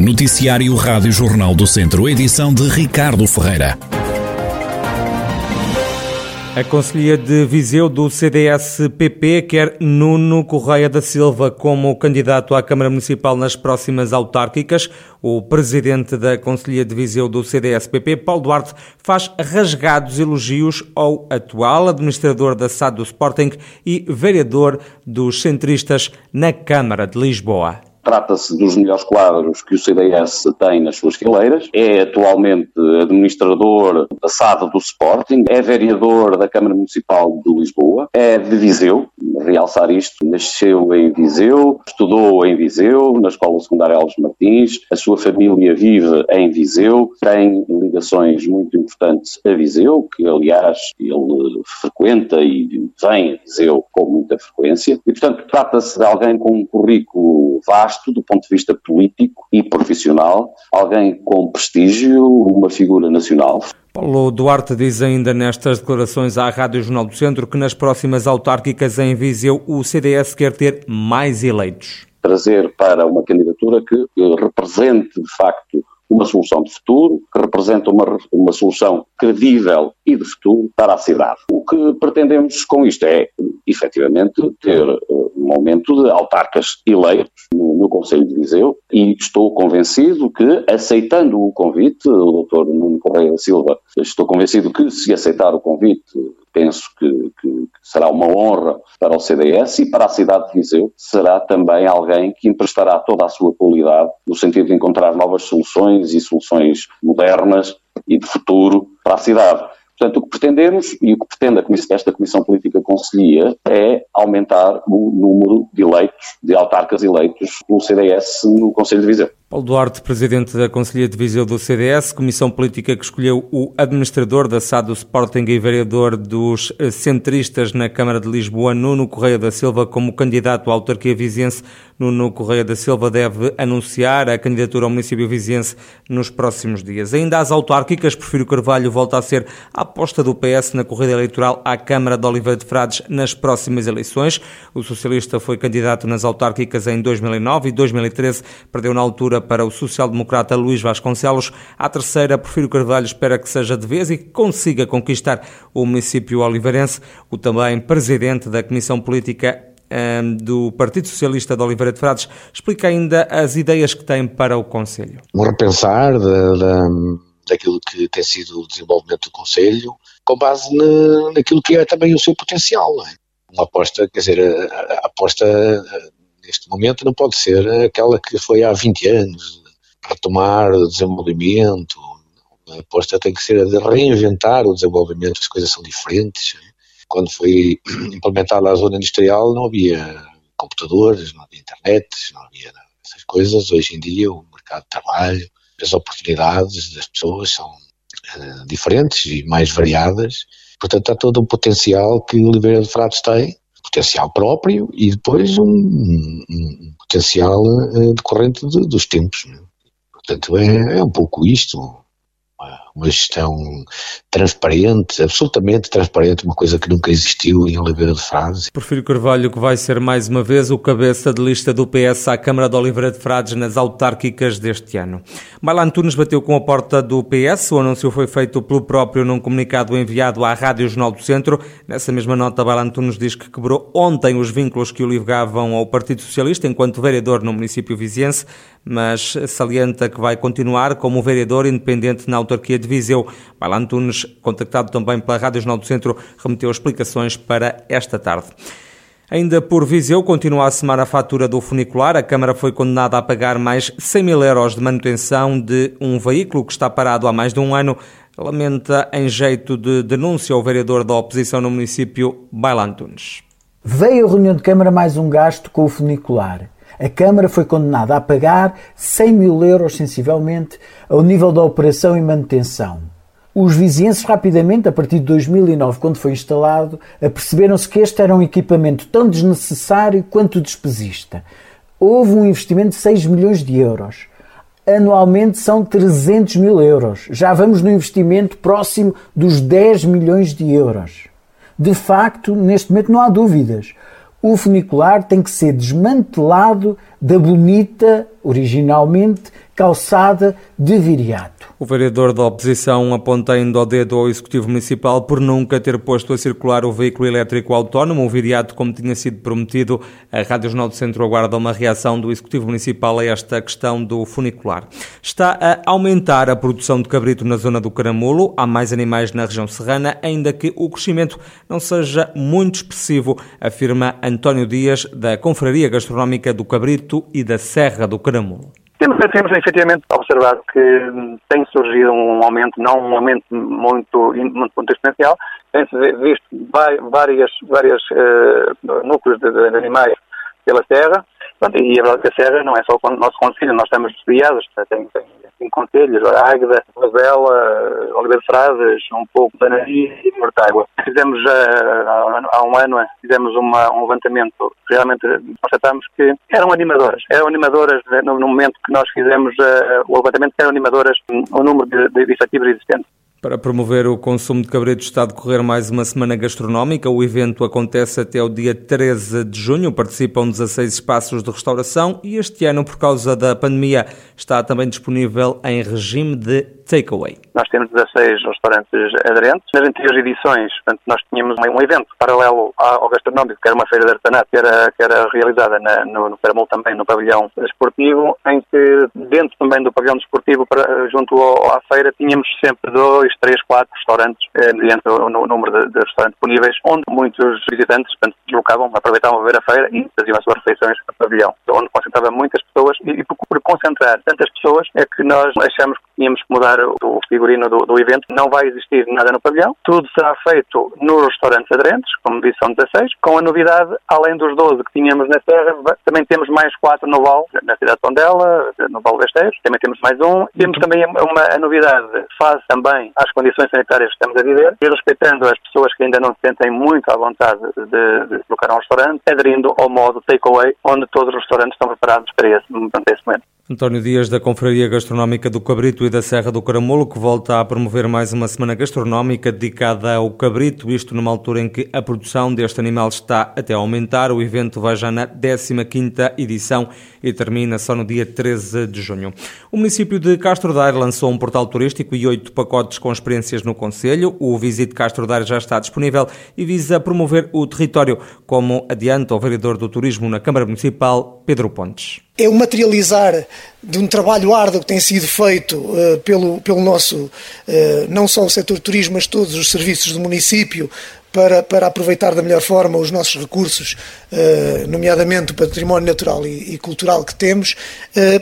Noticiário Rádio Jornal do Centro, edição de Ricardo Ferreira. A Conselhia de Viseu do CDS-PP quer Nuno Correia da Silva como candidato à Câmara Municipal nas próximas autárquicas. O presidente da Conselhia de Viseu do CDS-PP, Paulo Duarte, faz rasgados elogios ao atual administrador da SAD do Sporting e vereador dos centristas na Câmara de Lisboa. Trata-se dos melhores quadros que o CDS tem nas suas fileiras. É atualmente administrador da SAD do Sporting, é vereador da Câmara Municipal de Lisboa, é de Viseu, realçar isto, nasceu em Viseu, estudou em Viseu, na Escola Secundária Alves Martins, a sua família vive em Viseu, tem ligações muito importantes a Viseu, que aliás ele frequenta e vem a Viseu com muita frequência, e portanto trata-se de alguém com um currículo vasto vasto do ponto de vista político e profissional, alguém com prestígio, uma figura nacional. Paulo Duarte diz ainda nestas declarações à Rádio Jornal do Centro que nas próximas autárquicas em Viseu o CDS quer ter mais eleitos. Trazer para uma candidatura que represente de facto uma solução de futuro, que representa uma, uma solução credível e de futuro para a cidade. O que pretendemos com isto é, efetivamente, ter uh, um aumento de autarcas eleitos no, Conselho de Viseu e estou convencido que, aceitando o convite, o Dr. Nuno Correia Silva, estou convencido que, se aceitar o convite, penso que, que, será uma honra para o CDS e para a cidade de Viseu, será também alguém que emprestará toda a sua qualidade no sentido de encontrar novas soluções e soluções modernas e de futuro para a cidade. Portanto, o que pretendemos e o que pretende esta Comissão Política Conselhia é aumentar o número de eleitos, de autarcas eleitos pelo CDS no Conselho de Viseu. Paulo Duarte, presidente da Conselhia de Viseu do CDS, comissão política que escolheu o administrador da SAD do Sporting e vereador dos centristas na Câmara de Lisboa, Nuno Correia da Silva, como candidato à autarquia viziense. Nuno Correia da Silva deve anunciar a candidatura ao município viziense nos próximos dias. Ainda às autárquicas, Prefiro Carvalho volta a ser a aposta do PS na corrida eleitoral à Câmara de Oliveira de Frades nas próximas eleições. O socialista foi candidato nas autárquicas em 2009 e 2013, perdeu na altura para o social-democrata Luís Vasconcelos. A terceira, Porfírio Carvalho, espera que seja de vez e que consiga conquistar o município oliveirense. O também presidente da Comissão Política ehm, do Partido Socialista de Oliveira de Frades explica ainda as ideias que tem para o Conselho. Um repensar da, daquilo que tem sido o desenvolvimento do Conselho, com base na, naquilo que é também o seu potencial. É? Uma aposta, quer dizer, a, a aposta neste momento não pode ser aquela que foi há 20 anos, retomar o desenvolvimento, a aposta tem que ser a de reinventar o desenvolvimento, as coisas são diferentes. Quando foi implementada a zona industrial não havia computadores, não havia internet, não havia essas coisas. Hoje em dia o mercado de trabalho, as oportunidades das pessoas são uh, diferentes e mais variadas. Portanto, há todo um potencial que o Oliveira de Frades tem potencial próprio e depois um, um, potencial uh, decorrente de, dos tempos. Né? Portanto, é, é um pouco isto uma gestão transparente, absolutamente transparente, uma coisa que nunca existiu em Oliveira de Frades. Porfírio Carvalho, que vai ser mais uma vez o cabeça de lista do PS à Câmara de Oliveira de Frades nas autárquicas deste ano. Maila Antunes bateu com a porta do PS, o anúncio foi feito pelo próprio num comunicado enviado à Rádio Jornal do Centro. Nessa mesma nota, Maila Antunes diz que quebrou ontem os vínculos que o ligavam ao Partido Socialista enquanto vereador no município viziense, mas salienta que vai continuar como vereador independente na autarquia de Viseu. Baila Antunes, contactado também pela Rádio Jornal do Centro, remeteu explicações para esta tarde. Ainda por Viseu, continua a semana a fatura do funicular. A Câmara foi condenada a pagar mais 100 mil euros de manutenção de um veículo que está parado há mais de um ano. Lamenta em jeito de denúncia o vereador da oposição no município, Baila Antunes. Veio a reunião de Câmara mais um gasto com o funicular. A Câmara foi condenada a pagar 100 mil euros, sensivelmente, ao nível da operação e manutenção. Os vizinhenses rapidamente, a partir de 2009, quando foi instalado, aperceberam-se que este era um equipamento tão desnecessário quanto despesista. Houve um investimento de 6 milhões de euros. Anualmente são 300 mil euros. Já vamos no investimento próximo dos 10 milhões de euros. De facto, neste momento não há dúvidas o funicular tem que ser desmantelado da bonita originalmente calçada de viriato. O vereador da oposição aponta ainda o dedo ao Executivo Municipal por nunca ter posto a circular o veículo elétrico autónomo, o viriato, como tinha sido prometido. A Rádio Jornal do Centro aguarda uma reação do Executivo Municipal a esta questão do funicular. Está a aumentar a produção de cabrito na zona do Caramulo. Há mais animais na região serrana, ainda que o crescimento não seja muito expressivo, afirma António Dias, da Confraria Gastronómica do Cabrito e da Serra do Caramulo. Temos, temos efetivamente observado que tem surgido um aumento, não um aumento muito, muito, muito exponencial, tem-se visto várias, várias uh, núcleos de, de, animais pela e a verdade é que a serra não é só o nosso conselho, nós estamos desviados, tem, tem em conselhos, Águeda, Rosela, Oliveira de Frades, um pouco de Anaria e Mortágua. Fizemos uh, há um ano fizemos uma, um levantamento, realmente constatamos que eram animadoras, eram animadoras no, no momento que nós fizemos uh, o levantamento, eram animadoras o número de, de efetivos existentes. Para promover o consumo de cabrito está a decorrer mais uma semana gastronómica. O evento acontece até o dia 13 de junho. Participam 16 espaços de restauração e este ano, por causa da pandemia, está também disponível em regime de takeaway. Nós temos 16 restaurantes aderentes. Nas anteriores edições, portanto, nós tínhamos um evento paralelo ao gastronómico, que era uma feira de artesanato, que era, que era realizada na, no, no também, no pavilhão esportivo, em que dentro também do pavilhão desportivo, junto ao, à feira, tínhamos sempre dois dois, três, quatro restaurantes, eh, mediante o, o número de, de, restaurantes disponíveis, onde muitos visitantes deslocavam, aproveitavam a ver a feira e faziam as suas refeições no pavilhão, onde concentrava muitas pessoas e, e por, concentrar tantas pessoas é que nós achamos que tínhamos que mudar o, figurino do, do, evento. Não vai existir nada no pavilhão, tudo será feito nos restaurantes aderentes, como disse, são 16, com a novidade, além dos 12 que tínhamos na Serra, também temos mais quatro no Val, na cidade de Tondela, no Val Besteiro, também temos mais um. Temos também uma a novidade, faz também às condições sanitárias que estamos a viver e respeitando as pessoas que ainda não se sentem muito à vontade de, de colocar um restaurante, aderindo ao modo takeaway, onde todos os restaurantes estão preparados para esse, para esse momento. António Dias, da Confraria Gastronómica do Cabrito e da Serra do Caramulo, que volta a promover mais uma semana gastronómica dedicada ao cabrito, isto numa altura em que a produção deste animal está até a aumentar. O evento vai já na 15ª edição e termina só no dia 13 de junho. O município de Castro Daire lançou um portal turístico e oito pacotes com experiências no Conselho. O Visite Castro Daire já está disponível e visa promover o território, como adianta o vereador do Turismo na Câmara Municipal, Pedro Pontes é o materializar de um trabalho árduo que tem sido feito uh, pelo, pelo nosso, uh, não só o setor turismo, mas todos os serviços do município, para, para aproveitar da melhor forma os nossos recursos, uh, nomeadamente o património natural e, e cultural que temos.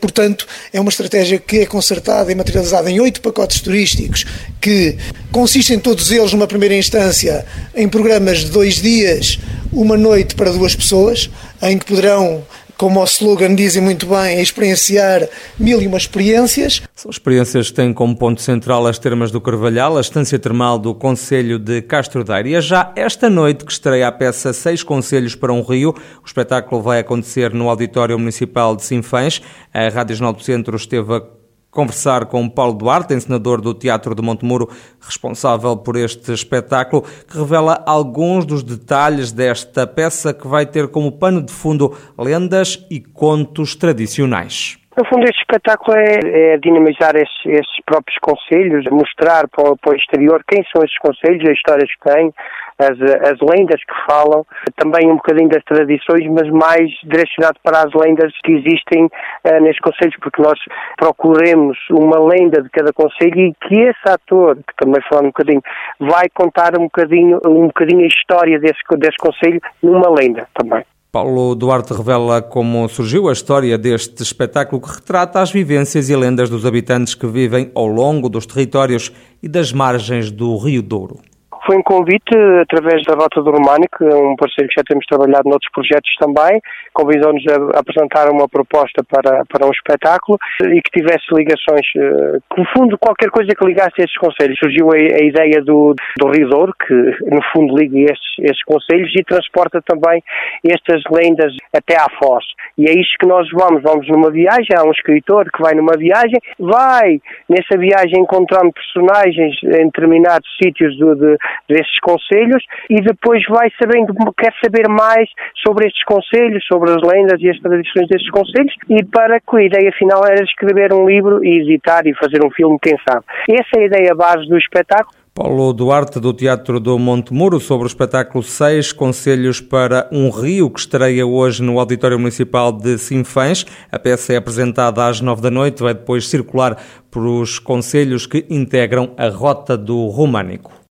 portanto, é uma estratégia que é concertada e materializada em oito pacotes turísticos, que consistem todos eles, numa primeira instância, em programas de dois dias, uma noite para duas pessoas, em que poderão como o slogan dizem muito bem, experienciar mil e uma experiências. São experiências que têm como ponto central as termas do Carvalhal, a estância termal do Conselho de Castro Daire. E é já esta noite que estreia a peça Seis Conselhos para um Rio. O espetáculo vai acontecer no Auditório Municipal de Sinfãs. A Rádio Jornal do Centro esteve a conversar com Paulo Duarte, encenador do Teatro de Montemuro, responsável por este espetáculo, que revela alguns dos detalhes desta peça que vai ter como pano de fundo lendas e contos tradicionais. No fundo, este espetáculo é, é dinamizar esses, esses, próprios conselhos, mostrar para, para, o exterior quem são esses conselhos, as histórias que têm, as, as lendas que falam, também um bocadinho das tradições, mas mais direcionado para as lendas que existem uh, nestes conselhos, porque nós procuremos uma lenda de cada conselho e que esse ator, que também fala um bocadinho, vai contar um bocadinho, um bocadinho a história desse, desse conselho numa lenda também. Paulo Duarte revela como surgiu a história deste espetáculo que retrata as vivências e lendas dos habitantes que vivem ao longo dos territórios e das margens do Rio Douro. Foi um convite através da Rota do Românico, um parceiro que já temos trabalhado noutros projetos também, convidou-nos a apresentar uma proposta para, para um espetáculo e que tivesse ligações, eh, que no fundo qualquer coisa que ligasse a estes conselhos. Surgiu a, a ideia do, do Rio Douro, que no fundo liga estes, estes conselhos e transporta também estas lendas até à Foz. E é isto que nós vamos, vamos numa viagem, há um escritor que vai numa viagem, vai nessa viagem encontrando personagens em determinados sítios do, de, desses conselhos e depois vai sabendo, quer saber mais sobre estes conselhos, sobre as lendas e as tradições destes conselhos e para que a ideia final era escrever um livro e editar e fazer um filme, quem sabe. Essa é a ideia base do espetáculo Paulo Duarte, do Teatro do Monte Muro, sobre o espetáculo 6 Conselhos para um Rio, que estreia hoje no Auditório Municipal de Sinfãs. A peça é apresentada às 9 da noite, vai depois circular por os conselhos que integram a Rota do Românico.